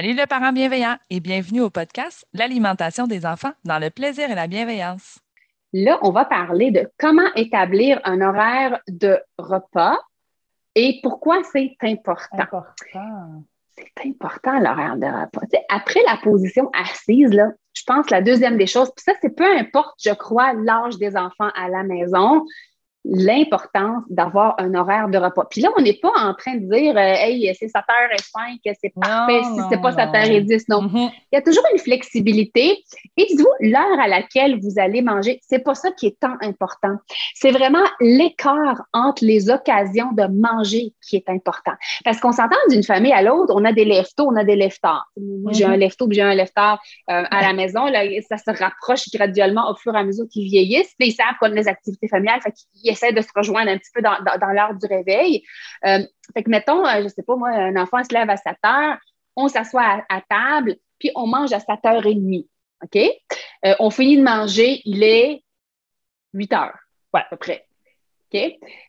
Salut le parent bienveillant et bienvenue au podcast L'alimentation des enfants dans le plaisir et la bienveillance. Là, on va parler de comment établir un horaire de repas et pourquoi c'est important. C'est important l'horaire de repas. après la position assise, là, je pense la deuxième des choses, puis ça, c'est peu importe, je crois, l'âge des enfants à la maison l'importance d'avoir un horaire de repas. Puis là, on n'est pas en train de dire euh, Hey, c'est 7h05, c'est parfait, si c'est pas 7h10. Non. Mm-hmm. Il y a toujours une flexibilité. Et dites-vous, l'heure à laquelle vous allez manger, c'est pas ça qui est tant important. C'est vraiment l'écart entre les occasions de manger qui est important. Parce qu'on s'entend d'une famille à l'autre, on a des lève on a des lève Moi, j'ai un mm-hmm. lève-tôt, j'ai un lève euh, à la maison. Là, ça se rapproche graduellement au fur et à mesure qu'ils vieillissent. Puis ils savent qu'on a des activités familiales. Fait essaie de se rejoindre un petit peu dans, l'heure du réveil. Euh, fait que, mettons, euh, je sais pas, moi, un enfant se lève à 7 heures, on s'assoit à, table, puis on mange à 7h30. OK? Euh, on finit de manger, il est 8 heures, ouais. à peu près. OK?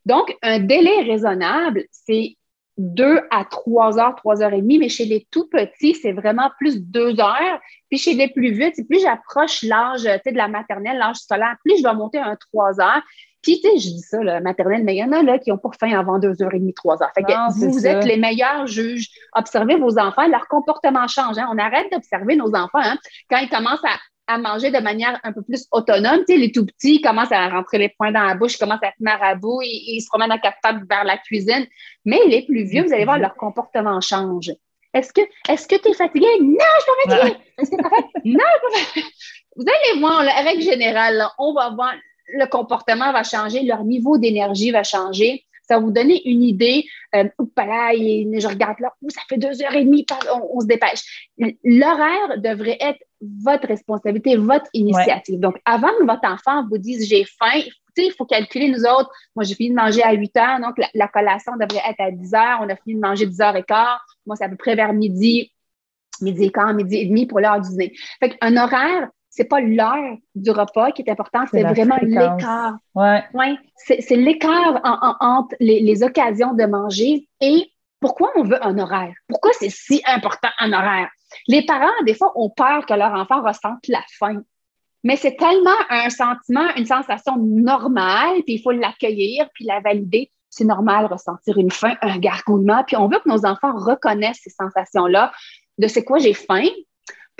Donc, un délai raisonnable, c'est 2 à 3 heures, 3 heures et demie, mais chez les tout petits, c'est vraiment plus 2 heures. Puis chez les plus vieux, plus j'approche l'âge de la maternelle, l'âge scolaire, plus je dois monter un 3 heures. Puis, tu sais, je dis ça, la maternelle, mais il y en a là qui n'ont pas faim avant deux heures et demie, trois heures. Fait que vous, êtes les meilleurs juges. Observez vos enfants, leur comportement change. Hein. On arrête d'observer nos enfants hein. quand ils commencent à, manger de manière un peu plus autonome. Tu sais, les tout petits commencent à rentrer les poings dans la bouche, commencent à être marabout, ils, ils se promènent à quatre pattes vers la cuisine. Mais les plus vieux, vous allez voir, leur comportement change. Est-ce que est-ce que tu es fatigué? Non, je suis pas fatiguée. Est-ce que tu Non, je suis pas Vous allez voir, la règle générale, on va voir le comportement va changer, leur niveau d'énergie va changer. Ça va vous donner une idée. Euh, là, je regarde là, ça fait deux heures et demie, on, se dépêche. L'horaire devrait être votre responsabilité, votre initiative. Donc, avant que votre enfant vous dise j'ai faim, il faut calculer nous autres. Moi, j'ai fini de manger à 8 heures, donc la, collation devrait être à 10 heures. On a fini de manger 10 heures et quart. Moi, c'est à peu près vers midi, midi et quart, midi et demi pour l'heure du dîner. Fait qu'un horaire c'est pas l'heure du repas qui est important, c'est vraiment l'écart. Ouais. ouais c'est l'écart entre les, occasions de manger et pourquoi on veut un horaire? Pourquoi c'est si important un horaire? Les parents, des fois, ont peur que leur enfant ressente la faim. Mais c'est tellement un sentiment, une sensation normale, puis il faut l'accueillir, puis la valider. C'est normal ressentir une faim, un gargouillement, puis on veut que nos enfants reconnaissent ces sensations-là de c'est quoi j'ai faim,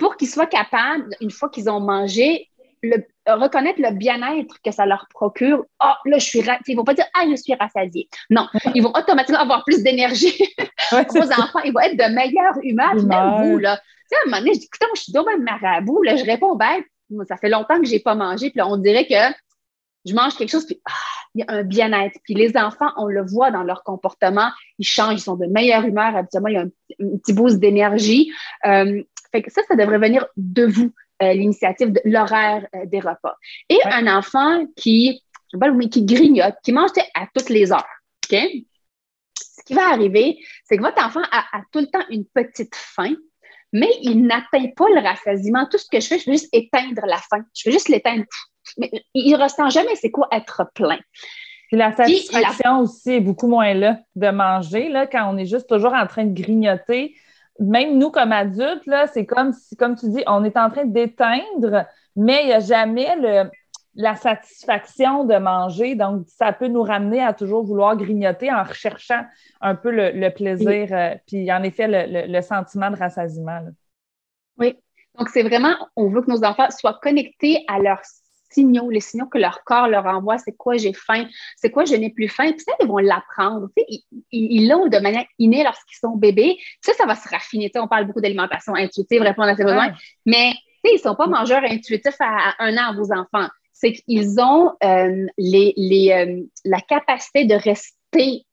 pour qu'ils soient capables, une fois qu'ils ont mangé, le, reconnaître le bien-être que ça leur procure. Ah, oh, là, je suis. Ils ne vont pas dire Ah, je suis rassasié. Non, ils vont automatiquement avoir plus d'énergie. Vos enfants, ils vont être de meilleure humeur. Même vous, là. Tu sais, à un moment donné, je dis Écoute, je suis dommage marabout. Là, je réponds Ben, ça fait longtemps que je n'ai pas mangé. Puis là, on dirait que je mange quelque chose, puis ah, il y a un bien-être. Puis les enfants, on le voit dans leur comportement, ils changent, ils sont de meilleure humeur. Habituellement, il y a un, petit boost d'énergie. Euh, fait que ça, ça devrait venir de vous, euh, l'initiative de l'horaire euh, des repas. Et un enfant qui, je sais pas, mais qui grignote, qui mange à toutes les heures. OK? Ce qui va arriver, c'est que votre enfant a, tout le temps une petite faim, mais il n'atteint pas le rassasiement. Tout ce que je fais, je vais juste éteindre la faim. Je vais juste l'éteindre. Mais il ne ressent jamais c'est quoi être plein. Puis la satisfaction aussi est beaucoup moins là de manger, là, quand on est juste toujours en train de grignoter même nous, comme adultes, là, c'est comme si, comme tu dis, on est en train d'éteindre, mais il n'y a jamais le. la satisfaction de manger. Donc, ça peut nous ramener à toujours vouloir grignoter en recherchant un peu le, plaisir, euh, puis en effet, le, sentiment de rassasiement. Oui. Donc, c'est vraiment, on veut que nos enfants soient connectés à leurs signaux, les signaux que leur corps leur envoie, c'est quoi j'ai faim, c'est quoi je n'ai plus faim. Puis ça, ils vont l'apprendre. Ils l'ont de manière innée lorsqu'ils sont bébés. ça, ça va se raffiner. on parle beaucoup d'alimentation intuitive, répondre à ses besoins, mais ils ne sont pas mangeurs intuitifs à, un an, vos enfants. C'est qu'ils ont euh, les, les, euh, la capacité de rester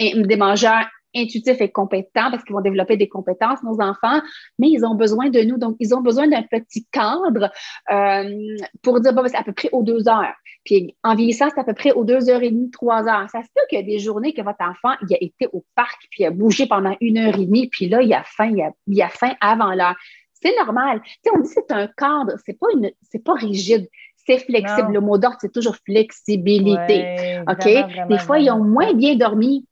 des mangeurs intuitifs et compétents parce qu'ils vont développer des compétences, nos enfants, mais ils ont besoin de nous. Donc, ils ont besoin d'un petit cadre euh, pour dire, bon, c'est à peu près aux deux heures. Puis, en vieillissant, c'est à peu près aux deux heures et demie, trois heures. Ça se peut qu'il y a des journées que votre enfant, il a été au parc, puis il a bougé pendant une heure et demie, puis là, il a faim, il a, il a faim avant l'heure. C'est normal. Tu sais, on dit que c'est un cadre, c'est pas une, c'est pas rigide c'est flexible. Le mot d'ordre, c'est toujours flexibilité. OK? des fois, ils ont moins bien dormi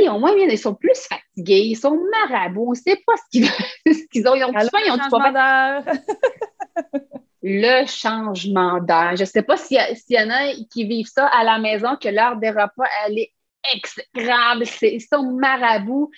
ils ont moins bien, ils sont plus fatigués, ils sont marabouts, on ne sait pas ce qu'ils, ont. Ils ont du ils ont du pas Le changement d'heure. Je ne sais pas s'il y, en a qui vivent ça à la maison, que l'heure des repas, elle est exécrable, ils sont marabouts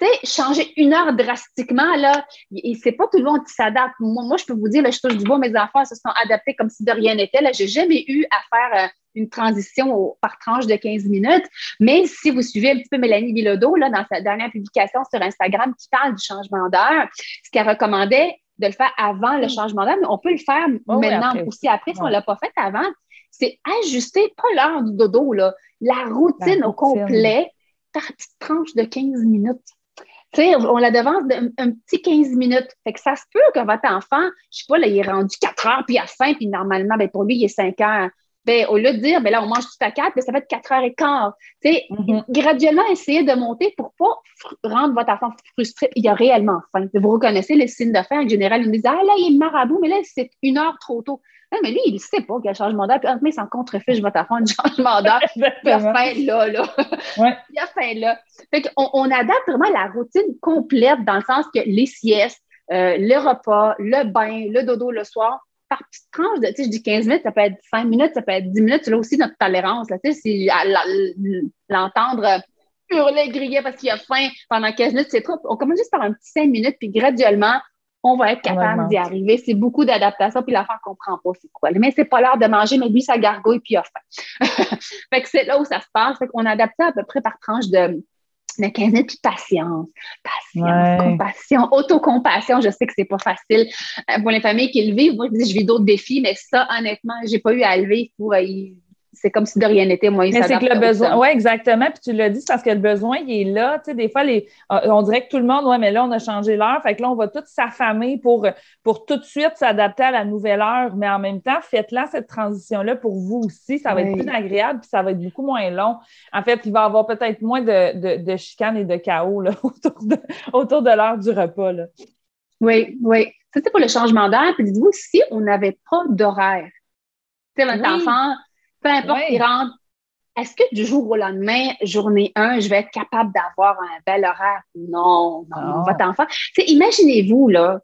tu sais, changer une heure drastiquement, là, et c'est pas tout le monde qui s'adapte. Moi, je peux vous dire, là, je touche du bois, mes enfants se sont adaptés comme si de rien n'était. Là, j'ai jamais eu à faire euh, une transition par tranche de 15 minutes. Mais si vous suivez un petit peu Mélanie Bilodeau, là, dans sa dernière publication sur Instagram, qui parle du changement d'heure, ce qu'elle recommandait de le faire avant le changement d'heure, mais on peut le faire oh maintenant aussi après si on ne l'a pas fait avant. C'est ajuster, pas l'heure du dodo, là, la routine au complet par petite tranche de 15 minutes. on la devance d'un petit 15 minutes. Fait que ça se peut que votre enfant, je sais pas, là, il est rendu 4 heures, puis a faim, puis normalement, ben, pour lui, il est 5 heures. Ben, au lieu de dire, ben là, on mange tout à 4, ben, ça va être 4 heures et quart. Mm-hmm. Graduellement, essayez de monter pour pas rendre votre enfant frustré. Il a réellement faim. Vous reconnaissez les signes de faim. En général, ils nous disent, ah là, il est marabout, mais là, c'est une heure trop tôt mais lui, il ne sait pas qu'il y a changement d'heure. Puis, mais il s'en contrefiche, je vais t'apprendre un changement d'heure. il a faim là, là. Il a faim là. Fait qu'on on adapte vraiment la routine complète dans le sens que les siestes, euh, le repas, le bain, le dodo le soir, par petite tranche de, tu sais, je dis 15 minutes, ça peut être 5 minutes, ça peut être 10 minutes. C'est là aussi notre tolérance. tu sais, si l'entendre hurler, griller parce qu'il a faim pendant 15 minutes, c'est trop. On commence juste par un petit 5 minutes, puis graduellement, on va être capable d'y arriver. C'est beaucoup d'adaptation, puis l'enfant ne comprend pas c'est quoi. Mais c'est pas l'heure de manger, mais lui, ça gargouille, puis il a faim. fait que c'est là où ça se passe. Fait qu'on adapte ça à peu près par tranche de 15 minutes, puis patience. Patience, compassion, autocompassion. Je sais que c'est pas facile euh, pour les familles qui le vivent. Moi, je dis, je vis d'autres défis, mais ça, honnêtement, j'ai pas eu à lever. Pour, c'est comme si de rien n'était. Moi, Mais c'est que le besoin, oui, exactement. Puis tu l'as dit, c'est parce que le besoin, il est là. Tu sais, des fois, les, euh, on dirait que tout le monde, ouais, mais là, on a changé l'heure. Fait que là, on va tout s'affamer pour, pour tout de suite s'adapter à la nouvelle heure. Mais en même temps, faites-la cette transition-là pour vous aussi. Ça va être plus agréable, puis ça va être beaucoup moins long. En fait, il va y avoir peut-être moins de, de, de chicanes et de chaos là, autour de, autour de l'heure du repas. Là. Oui, oui. Ça, c'est pour le changement d'heure. Puis dites-vous, si on n'avait pas d'horaire, tu sais, votre enfant, peu importe qui rentre, est-ce que du jour au lendemain, journée 1, je vais être capable d'avoir un bel horaire? Non, non, votre enfant. Imaginez-vous, là,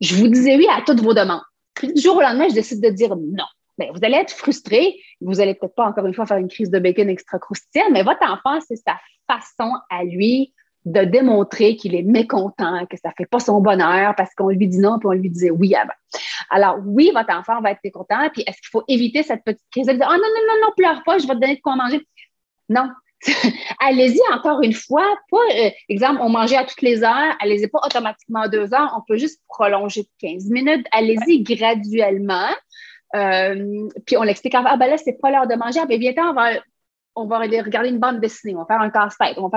je vous disais oui à toutes vos demandes. Puis du jour au lendemain, je décide de dire non. Bien, vous allez être frustré. Vous allez peut-être pas encore une fois faire une crise de bacon extra croustillante, mais votre enfant, c'est sa façon à lui de démontrer qu'il est mécontent, que ça ne fait pas son bonheur parce qu'on lui dit non puis on lui disait oui avant. Alors, oui, votre enfant va être mécontent, puis est-ce qu'il faut éviter cette petite crise de dire Oh non, non, non, non, pleure pas, je vais te donner de quoi manger? Non. allez-y encore une fois. Pas, euh, exemple, on mangeait à toutes les heures, allez-y pas automatiquement à deux heures, on peut juste prolonger de 15 minutes. Allez-y graduellement. Euh, puis on l'explique, ah ben là, c'est pas l'heure de manger, ah, ben viens on va on va aller regarder une bande dessinée, on va faire un casse-tête. On,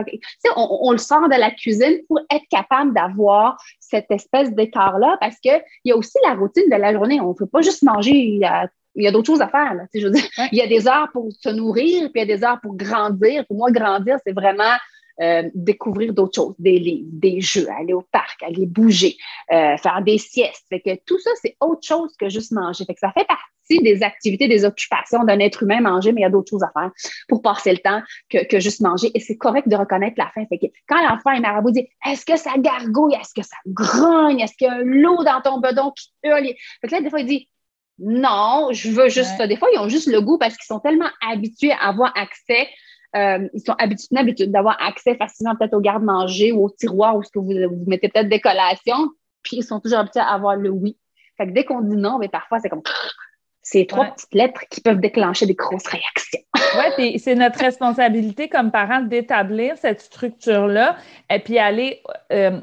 on, le sort de la cuisine pour être capable d'avoir cette espèce d'écart-là parce qu'il y a aussi la routine de la journée. On ne peut pas juste manger. Il y a, d'autres choses à faire. je veux dire, Il y a des heures pour se nourrir, puis il y a des heures pour grandir. Pour moi, grandir, c'est vraiment euh, découvrir d'autres choses, des livres, des jeux, aller au parc, aller bouger, euh, faire des siestes. Fait que tout ça, c'est autre chose que juste manger. Fait que ça fait partie des activités, des occupations d'un être humain manger, mais il y a d'autres choses à faire pour passer le temps que, que juste manger. Et c'est correct de reconnaître la faim. Fait que quand l'enfant est marabout, dit Est-ce que ça gargouille? Est-ce que ça grogne? Est-ce qu'il y a un lot dans ton bedon qui hurle? Fait que là, des fois, il dit non, je veux juste ça. Des fois, ils ont juste le goût parce qu'ils sont tellement habitués à avoir accès. Euh, ils sont habitués, d'avoir accès facilement peut-être au garde-manger ou au tiroir où ce que vous, vous mettez peut-être des collations, puis ils sont toujours habitués à avoir le oui. Fait que dès qu'on dit non, mais parfois, c'est comme ces trois petites lettres qui peuvent déclencher des grosses réactions. oui, puis c'est notre responsabilité comme parents d'établir cette structure-là et puis aller. Euh,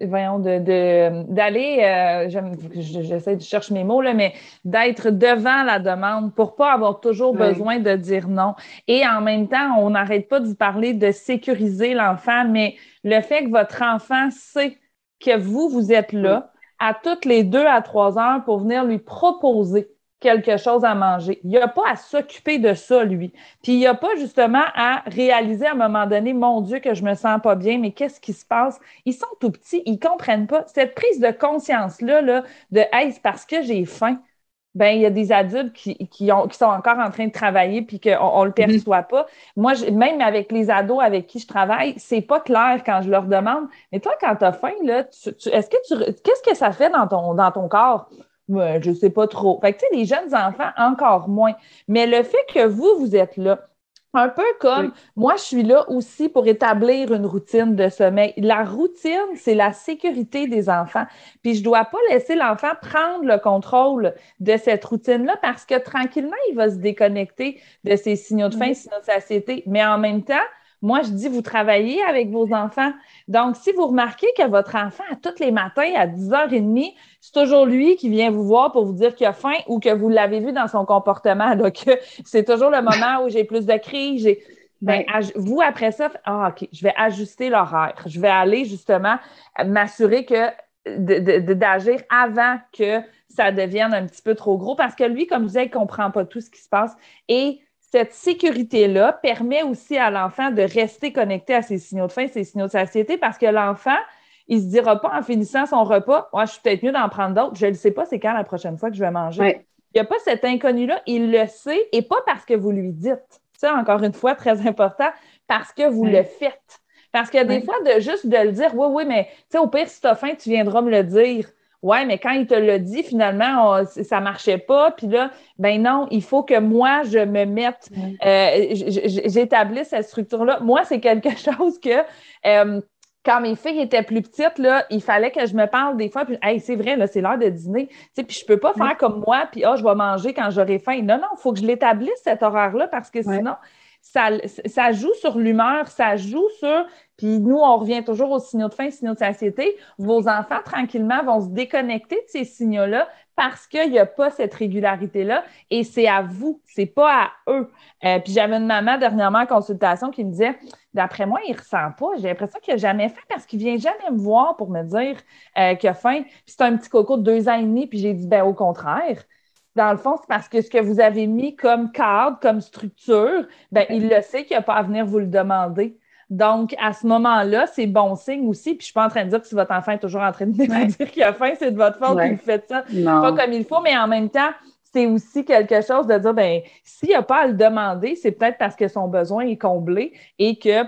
voyons, d'aller, euh, j'essaie de chercher mes mots, là, mais d'être devant la demande pour pas avoir toujours besoin de dire non. Et en même temps, on n'arrête pas de parler de sécuriser l'enfant, mais le fait que votre enfant sait que vous, vous êtes là à toutes les deux à trois heures pour venir lui proposer quelque chose à manger. Il n'a pas à s'occuper de ça, lui. Puis il n'a pas justement à réaliser à un moment donné, mon Dieu, que je me sens pas bien, mais qu'est-ce qui se passe? Ils sont tout petits, ils comprennent pas. Cette prise de conscience-là, là, de Hey, c'est parce que j'ai faim. Ben, il y a des adultes qui, qui, ont, qui sont encore en train de travailler puis qu'on ne le mm-hmm. perçoit pas. Moi, même avec les ados avec qui je travaille, c'est pas clair quand je leur demande. Mais toi, quand tu as faim, là, est-ce que tu qu'est-ce que ça fait dans ton, dans ton corps? Ouais, je sais pas trop. Fait que, tu sais, les jeunes enfants, encore moins. Mais le fait que vous, vous êtes là, un peu comme moi, je suis là aussi pour établir une routine de sommeil. La routine, c'est la sécurité des enfants. Puis je ne dois pas laisser l'enfant prendre le contrôle de cette routine-là parce que tranquillement, il va se déconnecter de ses signaux de faim, signaux de satiété. Mais en même temps, moi, je dis, vous travaillez avec vos enfants. Donc, si vous remarquez que votre enfant, à tous les matins, à 10h30, c'est toujours lui qui vient vous voir pour vous dire qu'il a faim ou que vous l'avez vu dans son comportement, donc c'est toujours le moment où j'ai plus de crise. Ben, vous, après ça, ah, OK, je vais ajuster l'horaire. Je vais aller justement m'assurer que d'agir avant que ça devienne un petit peu trop gros parce que lui, comme je disais, il ne comprend pas tout ce qui se passe. Et cette sécurité-là permet aussi à l'enfant de rester connecté à ses signaux de faim, ses signaux de satiété, parce que l'enfant, il ne se dira pas en finissant son repas, moi, je suis peut-être mieux d'en prendre d'autres, je ne sais pas c'est quand la prochaine fois que je vais manger. Il n'y a pas cet inconnu-là, il le sait, et pas parce que vous lui dites. Ça, encore une fois, très important, parce que vous le faites. Parce que des fois, de juste de le dire, oui, oui, mais tu sais, au pire, si tu as faim, tu viendras me le dire. Ouais, mais quand il te l'a dit, finalement, ça ça marchait pas. Puis là, ben non, il faut que moi, je me mette, euh, j'établisse cette structure-là. Moi, c'est quelque chose que euh, quand mes filles étaient plus petites, là, il fallait que je me parle des fois, puis hey, c'est vrai, là, c'est l'heure de dîner. Tu puis je peux pas faire comme moi, puis oh, je vais manger quand j'aurai faim. Non, non, il faut que je l'établisse cet horaire-là parce que sinon, ça, joue sur l'humeur, ça joue sur. Puis nous, on revient toujours aux signaux de faim, signaux de satiété. Vos enfants, tranquillement, vont se déconnecter de ces signaux-là parce qu'il n'y a pas cette régularité-là. Et c'est à vous, c'est pas à eux. Euh, puis j'avais une maman dernièrement en consultation qui me disait D'après moi, il ne ressent pas. J'ai l'impression qu'il n'a jamais faim parce qu'il ne vient jamais me voir pour me dire euh, qu'il a faim. Puis c'est un petit coco de deux ans et demi. Puis j'ai dit ben au contraire dans le fond, c'est parce que ce que vous avez mis comme cadre, comme structure, ben, il le sait qu'il n'a pas à venir vous le demander. Donc, à ce moment-là, c'est bon signe aussi. Puis, je ne suis pas en train de dire que si votre enfant est toujours en train de dire qu'il a faim, c'est de votre faute qu'il fait ça pas comme il faut, mais en même temps, c'est aussi quelque chose de dire, ben, s'il n'a pas à le demander, c'est peut-être parce que son besoin est comblé et que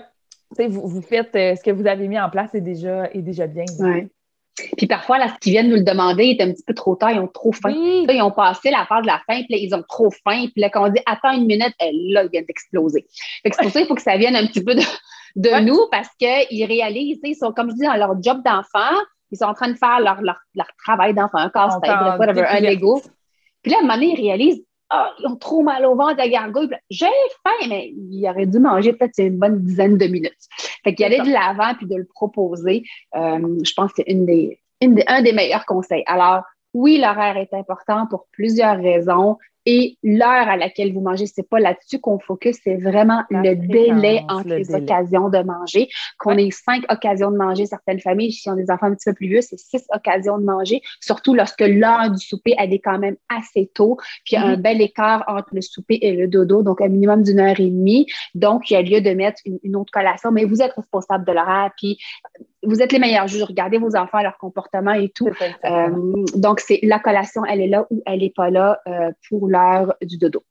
vous, vous faites euh, ce que vous avez mis en place est déjà, est déjà bien. Puis parfois, là, ce qu'ils viennent nous le demander est un petit peu trop tard, ils ont trop faim. ils ont passé la phase de la faim, puis là, ils ont trop faim. Puis là, quand on dit attends une minute, eh, là, ils viennent d'exploser. c'est pour ça qu'il faut que ça vienne un petit peu de, de nous parce qu'ils réalisent, ils sont, comme je dis, dans leur job d'enfant, ils sont en train de faire leur, leur, leur travail d'enfant, un casse-tête, un Lego. Puis là, à un moment donné, ils réalisent ah, ils ont trop mal au ventre, la gargouille. J'ai faim, mais il aurait dû manger peut-être une bonne dizaine de minutes. Fait qu'il allait de l'avant puis de le proposer. Euh, je pense que c'est une des, un des meilleurs conseils. Alors, oui, l'horaire est important pour plusieurs raisons. Et l'heure à laquelle vous mangez, c'est pas là-dessus qu'on focus, c'est vraiment le délai entre les occasions de manger. Qu'on ait cinq occasions de manger, certaines familles, si on a des enfants un petit peu plus vieux, c'est six occasions de manger, surtout lorsque l'heure du souper, elle est quand même assez tôt. Puis il y a un mm-hmm. bel écart entre le souper et le dodo, donc un minimum d'une heure et demie. Donc, il y a lieu de mettre une, autre collation, mais vous êtes responsable de l'horaire, puis vous êtes les meilleurs juges. Regardez vos enfants, leur comportement et tout. Euh, donc, c'est la collation, elle est là ou elle n'est pas là euh, pour l'heure du dodo.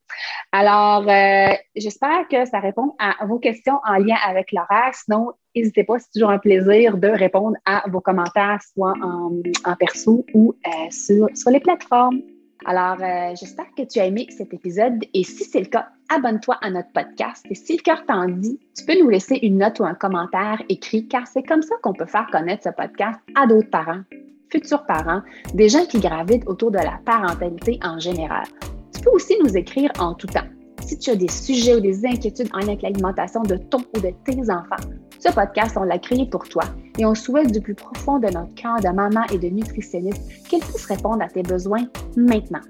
Alors, euh, j'espère que ça répond à vos questions en lien avec l'horaire. Sinon, n'hésitez pas, c'est toujours un plaisir de répondre à vos commentaires, soit en, perso ou sur, sur les plateformes. Alors, euh, j'espère que tu as aimé cet épisode et si c'est le cas, abonne-toi à notre podcast et si le cœur t'en dit, tu peux nous laisser une note ou un commentaire écrit car c'est comme ça qu'on peut faire connaître ce podcast à d'autres parents, futurs parents, des gens qui gravitent autour de la parentalité en général. Tu peux aussi nous écrire en tout temps. Si tu as des sujets ou des inquiétudes en lien avec l'alimentation de ton ou de tes enfants, ce podcast, on l'a créé pour toi et on souhaite du plus profond de notre cœur de maman et de nutritionniste qu'elle puisse répondre à tes besoins maintenant.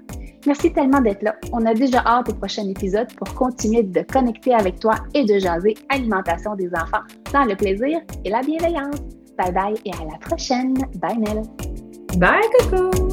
Merci tellement d'être là. On a déjà hâte au prochain épisode pour continuer de connecter avec toi et de jaser alimentation des enfants dans le plaisir et la bienveillance. Bye bye et à la prochaine. Bye Nell. Bye Coco.